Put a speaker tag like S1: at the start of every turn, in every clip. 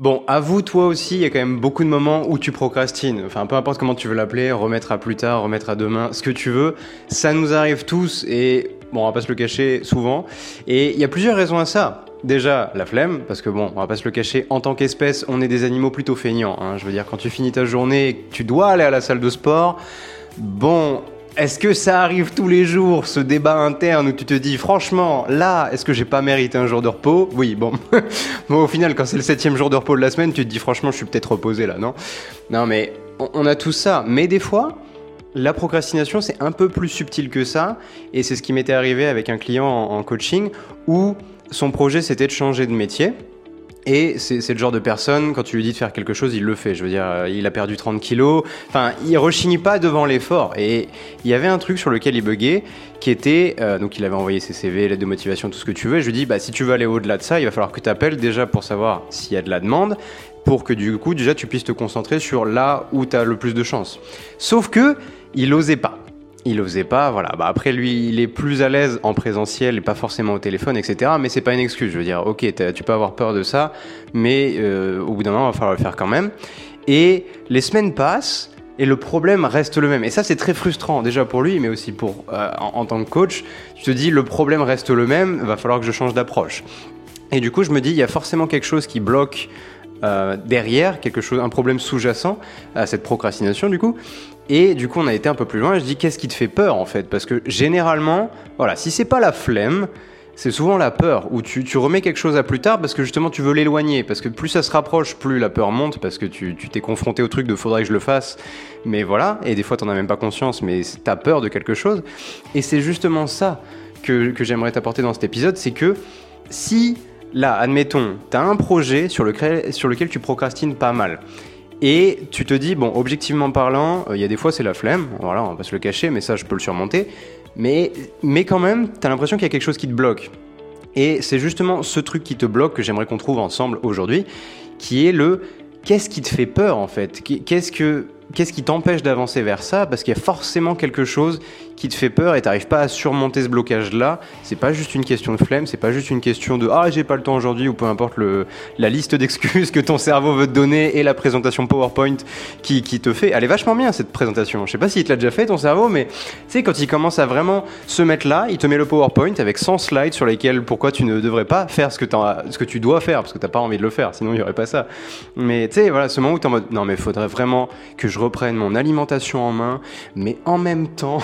S1: Bon, avoue toi aussi, il y a quand même beaucoup de moments où tu procrastines. Enfin, peu importe comment tu veux l'appeler, remettre à plus tard, remettre à demain, ce que tu veux. Ça nous arrive tous et bon, on va pas se le cacher souvent. Et il y a plusieurs raisons à ça. Déjà, la flemme, parce que bon, on va pas se le cacher, en tant qu'espèce, on est des animaux plutôt feignants. Hein. Je veux dire, quand tu finis ta journée tu dois aller à la salle de sport, bon, est-ce que ça arrive tous les jours, ce débat interne où tu te dis, franchement, là, est-ce que j'ai pas mérité un jour de repos? Oui, bon. bon, au final, quand c'est le septième jour de repos de la semaine, tu te dis, franchement, je suis peut-être reposé là, non? Non, mais on a tout ça. Mais des fois, la procrastination, c'est un peu plus subtil que ça. Et c'est ce qui m'était arrivé avec un client en coaching où son projet, c'était de changer de métier. Et c'est le genre de personne, quand tu lui dis de faire quelque chose, il le fait. Je veux dire, euh, il a perdu 30 kilos. Enfin, il rechigne pas devant l'effort. Et il y avait un truc sur lequel il buguait, qui était, euh, donc il avait envoyé ses CV, l'aide de motivation, tout ce que tu veux. Et je lui dis, bah, si tu veux aller au-delà de ça, il va falloir que tu appelles déjà pour savoir s'il y a de la demande, pour que du coup, déjà, tu puisses te concentrer sur là où tu as le plus de chance. Sauf que, il osait pas il osait pas, voilà. Bah après, lui, il est plus à l'aise en présentiel et pas forcément au téléphone, etc. Mais c'est pas une excuse. Je veux dire, ok, tu peux avoir peur de ça, mais euh, au bout d'un moment, il va falloir le faire quand même. Et les semaines passent et le problème reste le même. Et ça, c'est très frustrant déjà pour lui, mais aussi pour euh, en, tant que coach. Tu te dis, le problème reste le même, va falloir que je change d'approche. Et du coup, je me dis, il y a forcément quelque chose qui bloque euh, derrière, quelque chose, un problème sous-jacent à cette procrastination du coup. Et du coup, on a été un peu plus loin. je dis, qu'est-ce qui te fait peur en fait? Parce que généralement, voilà, si c'est pas la flemme, c'est souvent la peur, où tu, remets quelque chose à plus tard parce que justement tu veux l'éloigner, parce que plus ça se rapproche, plus la peur monte, parce que tu t'es confronté au truc de faudrait que je le fasse, mais voilà, et des fois t'en as même pas conscience, mais t'as peur de quelque chose. Et c'est justement ça que, que j'aimerais t'apporter dans cet épisode, c'est que si, là, admettons, t'as un projet sur sur lequel tu procrastines pas mal, et tu te dis, bon, objectivement parlant, euh, il y a des fois c'est la flemme, voilà, on va se le cacher, mais ça je peux le surmonter. Mais, mais quand même, tu as l'impression qu'il y a quelque chose qui te bloque. Et c'est justement ce truc qui te bloque que j'aimerais qu'on trouve ensemble aujourd'hui, qui est le qu'est-ce qui te fait peur en fait? Qu'est-ce que qu'est-ce qui t'empêche d'avancer vers ça? Parce qu'il y a forcément quelque chose qui te fait peur et t'arrives pas à surmonter ce blocage-là. C'est pas juste une question de flemme, c'est pas juste une question de ah j'ai pas le temps aujourd'hui ou peu importe le, la liste d'excuses que ton cerveau veut te donner et la présentation PowerPoint qui, qui, te fait. Elle est vachement bien cette présentation. Je sais pas s'il te l'a déjà fait ton cerveau, mais tu sais quand il commence à vraiment se mettre là, il te met le PowerPoint avec 100 slides sur lesquels pourquoi tu ne devrais pas faire ce que, ce que tu dois faire parce que t'as pas envie de le faire, sinon il y aurait pas ça. Mais tu sais voilà ce moment où t'es en mode non mais faudrait vraiment que je reprenne mon alimentation en main, mais en même temps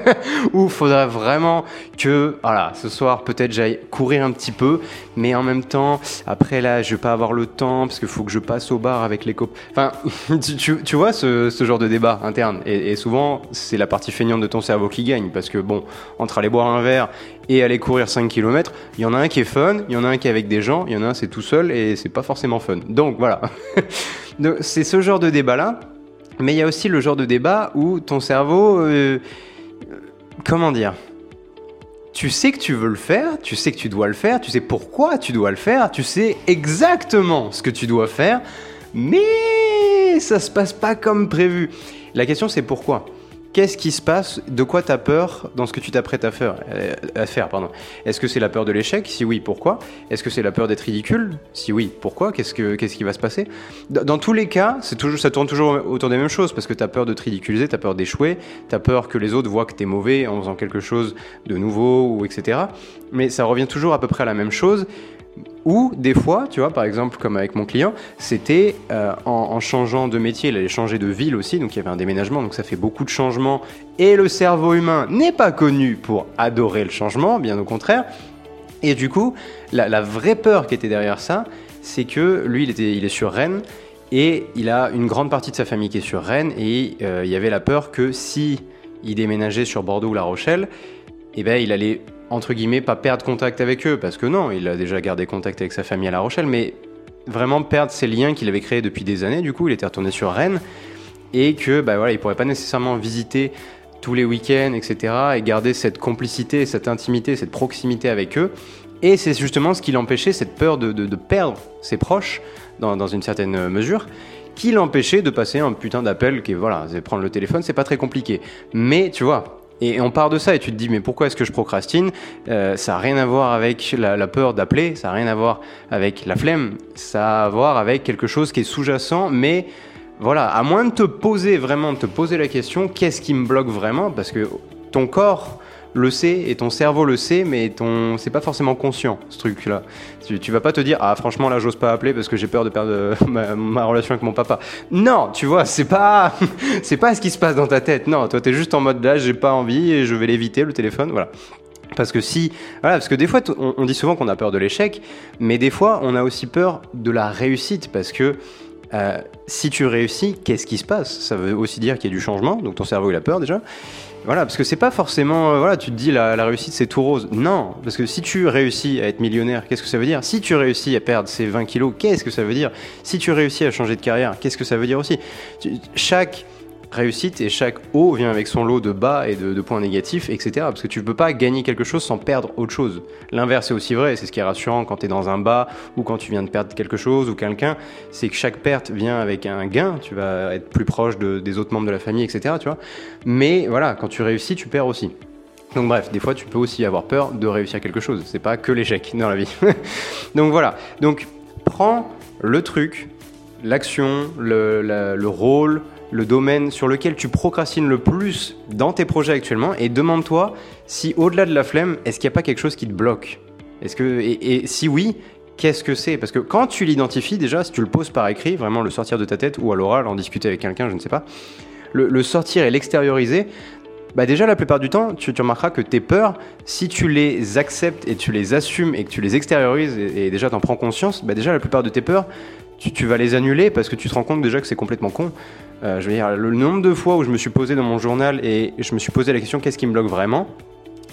S1: Ou faudrait vraiment que, voilà, ce soir peut-être j'aille courir un petit peu, mais en même temps, après là, je vais pas avoir le temps parce qu'il faut que je passe au bar avec les copains. Enfin, tu, vois ce, ce, genre de débat interne. Et, souvent, c'est la partie feignante de ton cerveau qui gagne parce que bon, entre aller boire un verre et aller courir 5 km, il y en a un qui est fun, il y en a un qui est avec des gens, il y en a un c'est tout seul et c'est pas forcément fun. Donc voilà. c'est ce genre de débat là. Mais il y a aussi le genre de débat où ton cerveau, euh, comment dire tu sais que tu veux le faire, tu sais que tu dois le faire, tu sais pourquoi tu dois le faire, tu sais exactement ce que tu dois faire, mais ça se passe pas comme prévu. La question c'est pourquoi? Qu'est-ce qui se passe? De quoi tu as peur dans ce que tu t'apprêtes à faire, faire pardon? Est-ce que c'est la peur de l'échec? Si oui, pourquoi? Est-ce que c'est la peur d'être ridicule? Si oui, pourquoi? Qu'est-ce, que, qu'est-ce qui va se passer? Dans tous les cas, c'est toujours, ça tourne toujours autour des mêmes choses parce que tu as peur de te ridiculiser, tu as peur d'échouer, tu as peur que les autres voient que tu es mauvais en faisant quelque chose de nouveau, ou etc. Mais ça revient toujours à peu près à la même chose. Ou des fois, tu vois, par exemple, comme avec mon client, c'était euh, en, changeant de métier, il allait changer de ville aussi, donc il y avait un déménagement, donc ça fait beaucoup de changements. Et le cerveau humain n'est pas connu pour adorer le changement, bien au contraire. Et du coup, la, vraie peur qui était derrière ça, c'est que lui, il, est sur Rennes, et il a une grande partie de sa famille qui est sur Rennes, et euh, il y avait la peur que si il déménageait sur Bordeaux ou La Rochelle, eh ben, il allait entre guillemets, pas perdre contact avec eux, parce que non, il a déjà gardé contact avec sa famille à La Rochelle, mais vraiment perdre ces liens qu'il avait créés depuis des années. Du coup, il était retourné sur Rennes et que bah voilà, il pourrait pas nécessairement visiter tous les week-ends, etc. et garder cette complicité, cette intimité, cette proximité avec eux. Et c'est justement ce qui l'empêchait, cette peur de, perdre ses proches dans, dans une certaine mesure, qui l'empêchait de passer un putain d'appel qui voilà, prendre le téléphone, c'est pas très compliqué. Mais tu vois, Et on part de ça et tu te dis mais pourquoi est-ce que je procrastine? Euh, Ça n'a rien à voir avec la, peur d'appeler, ça n'a rien à voir avec la flemme, ça a à voir avec quelque chose qui est sous-jacent, mais voilà, à moins de te poser vraiment, de te poser la question, qu'est-ce qui me bloque vraiment? Parce que ton corps le sait et ton cerveau le sait, mais ton c'est pas forcément conscient ce truc-là. Tu, tu, vas pas te dire ah franchement là j'ose pas appeler parce que j'ai peur de perdre ma, relation avec mon papa. Non, tu vois c'est pas c'est pas ce qui se passe dans ta tête. Non, toi t'es juste en mode là j'ai pas envie et je vais l'éviter le téléphone. Voilà. Parce que si, voilà, parce que des fois, on, dit souvent qu'on a peur de l'échec, mais des fois, on a aussi peur de la réussite, parce que euh, si tu réussis, qu'est-ce qui se passe? Ça veut aussi dire qu'il y a du changement, donc ton cerveau il a peur déjà. Voilà, parce que c'est pas forcément, euh, voilà, tu te dis la, réussite c'est tout rose. Non, parce que si tu réussis à être millionnaire, qu'est-ce que ça veut dire? Si tu réussis à perdre ces 20 kilos, qu'est-ce que ça veut dire? Si tu réussis à changer de carrière, qu'est-ce que ça veut dire aussi? Chaque réussite et chaque haut vient avec son lot de bas et de, points négatifs, etc. Parce que tu ne peux pas gagner quelque chose sans perdre autre chose. L'inverse est aussi vrai, c'est ce qui est rassurant quand tu es dans un bas ou quand tu viens de perdre quelque chose ou quelqu'un, c'est que chaque perte vient avec un gain, tu vas être plus proche des autres membres de la famille, etc. Tu vois Mais voilà, quand tu réussis, tu perds aussi. Donc bref, des fois tu peux aussi avoir peur de réussir quelque chose. C'est pas que l'échec dans la vie. Donc voilà. Donc prends le truc, l'action, le, le, rôle, le domaine sur lequel tu procrastines le plus dans tes projets actuellement. Et demande-toi si au-delà de la flemme, est-ce qu'il n'y a pas quelque chose qui te bloque? Est-ce que et, si oui, qu'est-ce que c'est? Parce que quand tu l'identifies déjà, si tu le poses par écrit, vraiment le sortir de ta tête ou à l'oral, en discuter avec quelqu'un, je ne sais pas, le, sortir et l'extérioriser, bah déjà la plupart du temps, tu, remarqueras que tes peurs, si tu les acceptes et tu les assumes et que tu les extériorises et, déjà t'en prends conscience, bah déjà la plupart de tes peurs, tu, vas les annuler parce que tu te rends compte déjà que c'est complètement con. Euh, je veux dire, le nombre de fois où je me suis posé dans mon journal et je me suis posé la question qu'est-ce qui me bloque vraiment?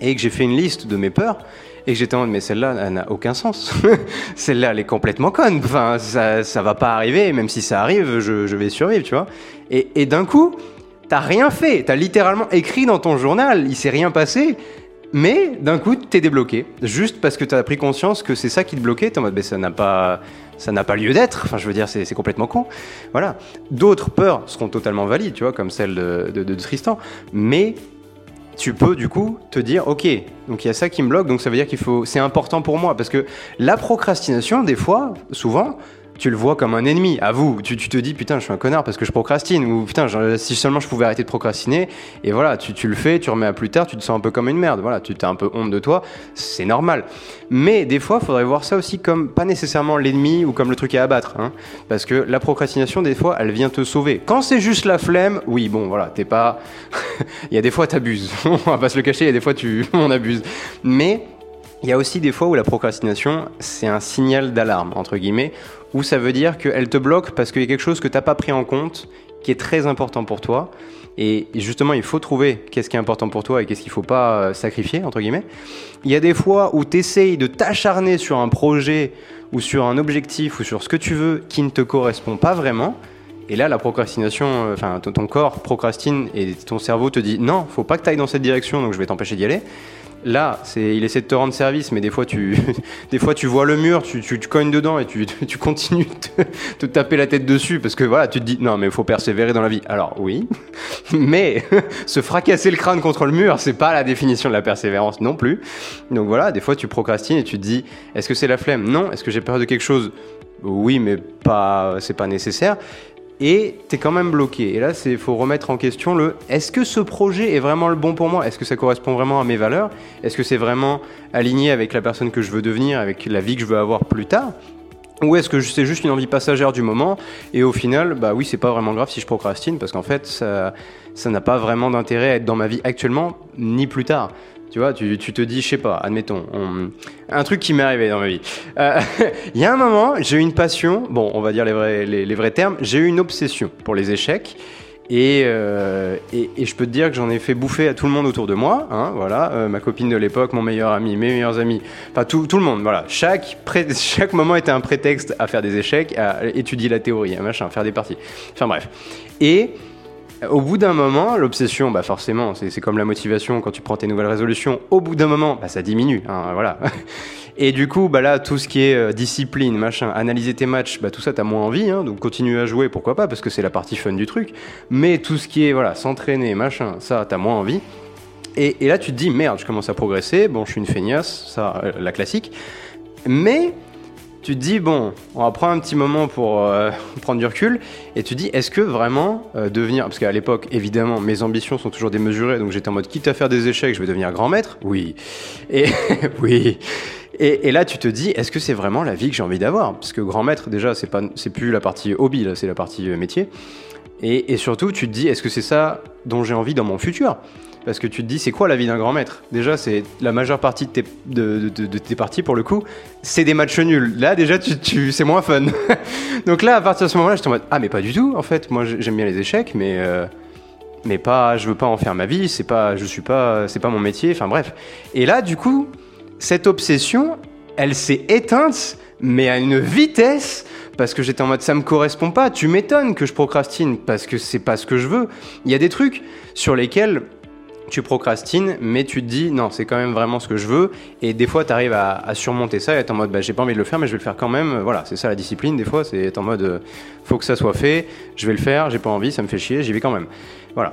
S1: Et que j'ai fait une liste de mes peurs et que j'étais en mode mais celle-là elle n'a aucun sens. celle-là elle est complètement conne. Enfin ça, ça va pas arriver, même si ça arrive, je, je vais survivre, tu vois. Et, et d'un coup, t'as rien fait, t'as littéralement écrit dans ton journal, il s'est rien passé. Mais d'un coup, t'es débloqué. Juste parce que t'as pris conscience que c'est ça qui te bloquait. T'es en mode, mais ça n'a pas, ça n'a pas lieu d'être. Enfin, je veux dire, c'est complètement con. Voilà. D'autres peurs seront totalement valides, tu vois, comme celle de, Tristan. Mais tu peux du coup te dire ok donc il y a ça qui me bloque donc ça veut dire qu'il faut c'est important pour moi parce que la procrastination des fois souvent tu le vois comme un ennemi. À vous, tu, te dis putain, je suis un connard parce que je procrastine ou putain, si seulement je pouvais arrêter de procrastiner. Et voilà, tu, le fais, tu remets à plus tard, tu te sens un peu comme une merde. Voilà, tu as un peu honte de toi, c'est normal. Mais des fois, il faudrait voir ça aussi comme pas nécessairement l'ennemi ou comme le truc à abattre. Hein. parce que la procrastination, des fois, elle vient te sauver. Quand c'est juste la flemme, oui, bon, voilà, t'es pas. il y a des fois, t'abuses. On va pas se le cacher, il y a des fois, tu... on abuse. Mais il y a aussi des fois où la procrastination, c'est un signal d'alarme, entre guillemets, où ça veut dire qu'elle te bloque parce qu'il y a quelque chose que tu n'as pas pris en compte, qui est très important pour toi. Et justement, il faut trouver qu'est-ce qui est important pour toi et qu'est-ce qu'il ne faut pas euh, sacrifier, entre guillemets. Il y a des fois où tu essayes de t'acharner sur un projet ou sur un objectif ou sur ce que tu veux qui ne te correspond pas vraiment. Et là, la procrastination, euh, enfin, ton corps procrastine et ton cerveau te dit non, faut pas que tu ailles dans cette direction, donc je vais t'empêcher d'y aller. Là, c'est, il essaie de te rendre service, mais des fois tu, des fois tu vois le mur, tu, tu, cognes dedans et tu, continues de te, taper la tête dessus parce que voilà, tu te dis non mais il faut persévérer dans la vie. Alors oui, mais se fracasser le crâne contre le mur, c'est pas la définition de la persévérance non plus. Donc voilà, des fois tu procrastines et tu te dis est-ce que c'est la flemme? Non. Est-ce que j'ai peur de quelque chose? Oui, mais pas, c'est pas nécessaire et tu es quand même bloqué. Et là, il faut remettre en question le est-ce que ce projet est vraiment le bon pour moi? Est-ce que ça correspond vraiment à mes valeurs? Est-ce que c'est vraiment aligné avec la personne que je veux devenir, avec la vie que je veux avoir plus tard? Ou est-ce que c'est juste une envie passagère du moment? Et au final, bah oui, c'est pas vraiment grave si je procrastine parce qu'en fait, ça, ça n'a pas vraiment d'intérêt à être dans ma vie actuellement ni plus tard. Tu vois, tu, te dis, je sais pas, admettons, un truc qui m'est arrivé dans ma vie. Euh, il y a un moment, j'ai eu une passion, bon, on va dire les vrais, les, vrais termes, j'ai eu une obsession pour les échecs. Euh, et, et, je peux te dire que j'en ai fait bouffer à tout le monde autour de moi. Hein, voilà, euh, ma copine de l'époque, mon meilleur ami, mes meilleurs amis, enfin tout, tout le monde. Voilà, chaque, chaque moment était un prétexte à faire des échecs, à étudier la théorie, à machin, faire des parties. Enfin bref. Et au bout d'un moment, l'obsession, bah forcément, c'est comme la motivation quand tu prends tes nouvelles résolutions. Au bout d'un moment, bah ça diminue, hein, voilà. Et du coup, bah là, tout ce qui est euh, discipline, machin, analyser tes matchs, bah tout ça, t'as moins envie, hein, donc continue à jouer, pourquoi pas, parce que c'est la partie fun du truc. Mais tout ce qui est, voilà, s'entraîner, machin, ça, t'as moins envie. Et, là, tu te dis, merde, je commence à progresser. Bon, je suis une feignasse, ça, euh, la classique. Mais tu te dis, bon, on va prendre un petit moment pour euh, prendre du recul, et tu te dis, est-ce que vraiment euh, devenir, parce qu'à l'époque, évidemment, mes ambitions sont toujours démesurées, donc j'étais en mode, quitte à faire des échecs, je vais devenir grand maître Oui. Et oui. Et, là, tu te dis, est-ce que c'est vraiment la vie que j'ai envie d'avoir? Parce que grand maître, déjà, c'est pas, c'est plus la partie hobby, là, c'est la partie euh, métier. Et, et surtout, tu te dis, est-ce que c'est ça dont j'ai envie dans mon futur? Parce que tu te dis, c'est quoi la vie d'un grand maître? Déjà, c'est la majeure partie de tes, parties, pour le coup, c'est des matchs nuls. Là, déjà, tu, tu- c'est moins fun. Donc là, à partir de ce moment-là, j'étais en mode, ah, mais pas du tout, en fait. Moi, j'ai- j'aime bien les échecs, mais, euh, mais pas, je veux pas en faire ma vie, c'est pas, je suis pas, c'est pas mon métier, enfin bref. Et là, du coup, cette obsession, elle s'est éteinte, mais à une vitesse, parce que j'étais en mode, ça me correspond pas. Tu m'étonnes que je procrastine, parce que c'est pas ce que je veux. Il y a des trucs sur lesquels tu procrastines, mais tu te dis non, c'est quand même vraiment ce que je veux. Et des fois, tu arrives à, surmonter ça et être en mode bah, j'ai pas envie de le faire, mais je vais le faire quand même. Voilà, c'est ça la discipline. Des fois, c'est être en mode euh, faut que ça soit fait, je vais le faire, j'ai pas envie, ça me fait chier, j'y vais quand même. Voilà.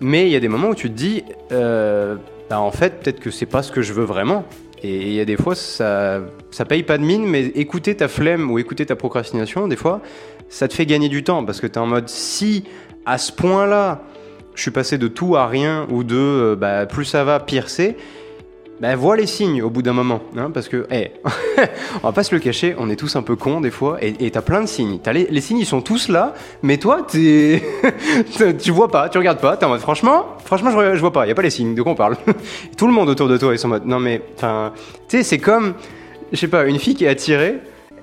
S1: Mais il y a des moments où tu te dis euh, bah, en fait, peut-être que c'est pas ce que je veux vraiment. Et il y a des fois, ça, ça paye pas de mine, mais écouter ta flemme ou écouter ta procrastination, des fois, ça te fait gagner du temps parce que tu es en mode si à ce point-là, je suis passé de tout à rien ou de euh, bah, plus ça va, pire c'est. Bah, vois les signes au bout d'un moment, hein, parce que, hey, on va pas se le cacher, on est tous un peu cons des fois, et t'as plein de signes. Les, signes, ils sont tous là, mais toi, t'es, tu vois pas, tu regardes pas, t'es en mode, franchement, franchement, je, je vois pas, y a pas les signes, de quoi on parle? Tout le monde autour de toi, ils sont en mode, non mais, enfin, tu sais, c'est comme, je sais pas, une fille qui est attirée,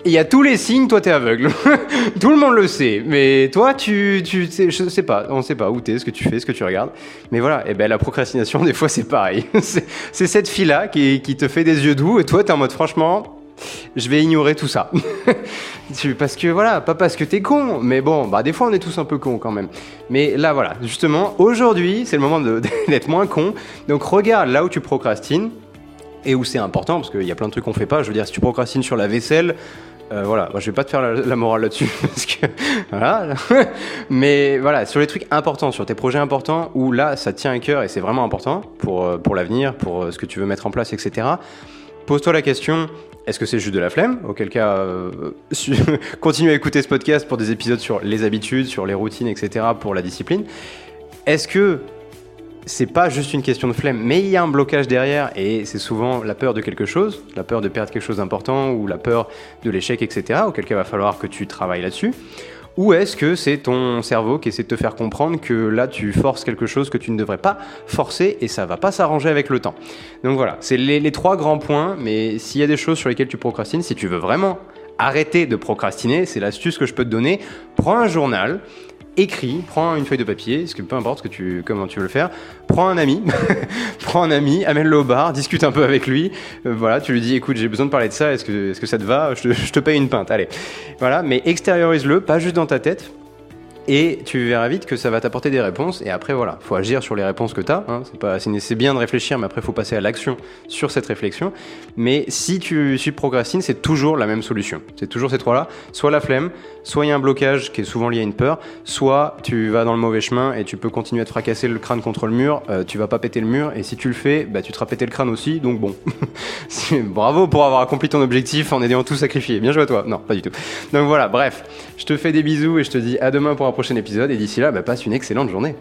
S1: il y a tous les signes, toi t'es aveugle. Tout le monde le sait, mais toi tu, tu je sais pas, on sait pas où t'es, ce que tu fais, ce que tu regardes. Mais voilà, et ben la procrastination des fois c'est pareil. C'est cette fille là qui, qui te fait des yeux doux et toi t'es en mode franchement, je vais ignorer tout ça. Parce que voilà, pas parce que t'es con, mais bon, bah des fois on est tous un peu cons quand même. Mais là voilà, justement, aujourd'hui c'est le moment d'être moins con. Donc regarde là où tu procrastines et où c'est important, parce qu'il y a plein de trucs qu'on fait pas. Je veux dire, si tu procrastines sur la vaisselle, euh, voilà, je vais pas te faire la, morale là-dessus, parce que voilà. Mais voilà, sur les trucs importants, sur tes projets importants, où là, ça tient à cœur et c'est vraiment important pour, euh, pour l'avenir, pour euh, ce que tu veux mettre en place, etc. Pose-toi la question. Est-ce que c'est juste de la flemme? Auquel cas, continue à écouter ce podcast pour des épisodes sur les habitudes, sur les routines, etc. pour la discipline. Est-ce que c'est pas juste une question de flemme, mais il y a un blocage derrière et c'est souvent la peur de quelque chose, la peur de perdre quelque chose d'important ou la peur de l'échec, etc. Auquel cas, il va falloir que tu travailles là-dessus. Ou est-ce que c'est ton cerveau qui essaie de te faire comprendre que là tu forces quelque chose que tu ne devrais pas forcer et ça va pas s'arranger avec le temps Donc voilà, c'est les, les trois grands points, mais s'il y a des choses sur lesquelles tu procrastines, si tu veux vraiment arrêter de procrastiner, c'est l'astuce que je peux te donner, prends un journal, écris, prends une feuille de papier, ce que peu importe ce que tu, comment tu veux le faire, prends un ami, prends un ami, amène-le au bar, discute un peu avec lui, euh, voilà, tu lui dis écoute j'ai besoin de parler de ça, est-ce que, est-ce que ça te va je te, je te paye une pinte, allez. Voilà, mais extériorise-le, pas juste dans ta tête, et tu verras vite que ça va t'apporter des réponses. Et après, voilà, faut agir sur les réponses que tu as. C'est c'est bien de réfléchir, mais après, faut passer à l'action sur cette réflexion. Mais si tu, si tu procrastines, c'est toujours la même solution. C'est toujours ces trois-là. Soit la flemme, soit il y a un blocage qui est souvent lié à une peur, soit tu vas dans le mauvais chemin et tu peux continuer à te fracasser le crâne contre le mur. euh, tu vas pas péter le mur. Et si tu le fais, bah, tu te péter le crâne aussi. Donc bon, bravo pour avoir accompli ton objectif en ayant tout sacrifié. Bien joué à toi. Non, pas du tout. Donc voilà, bref, je te fais des bisous et je te dis à demain pour un prochain épisode. Et d'ici là, bah, passe une excellente journée.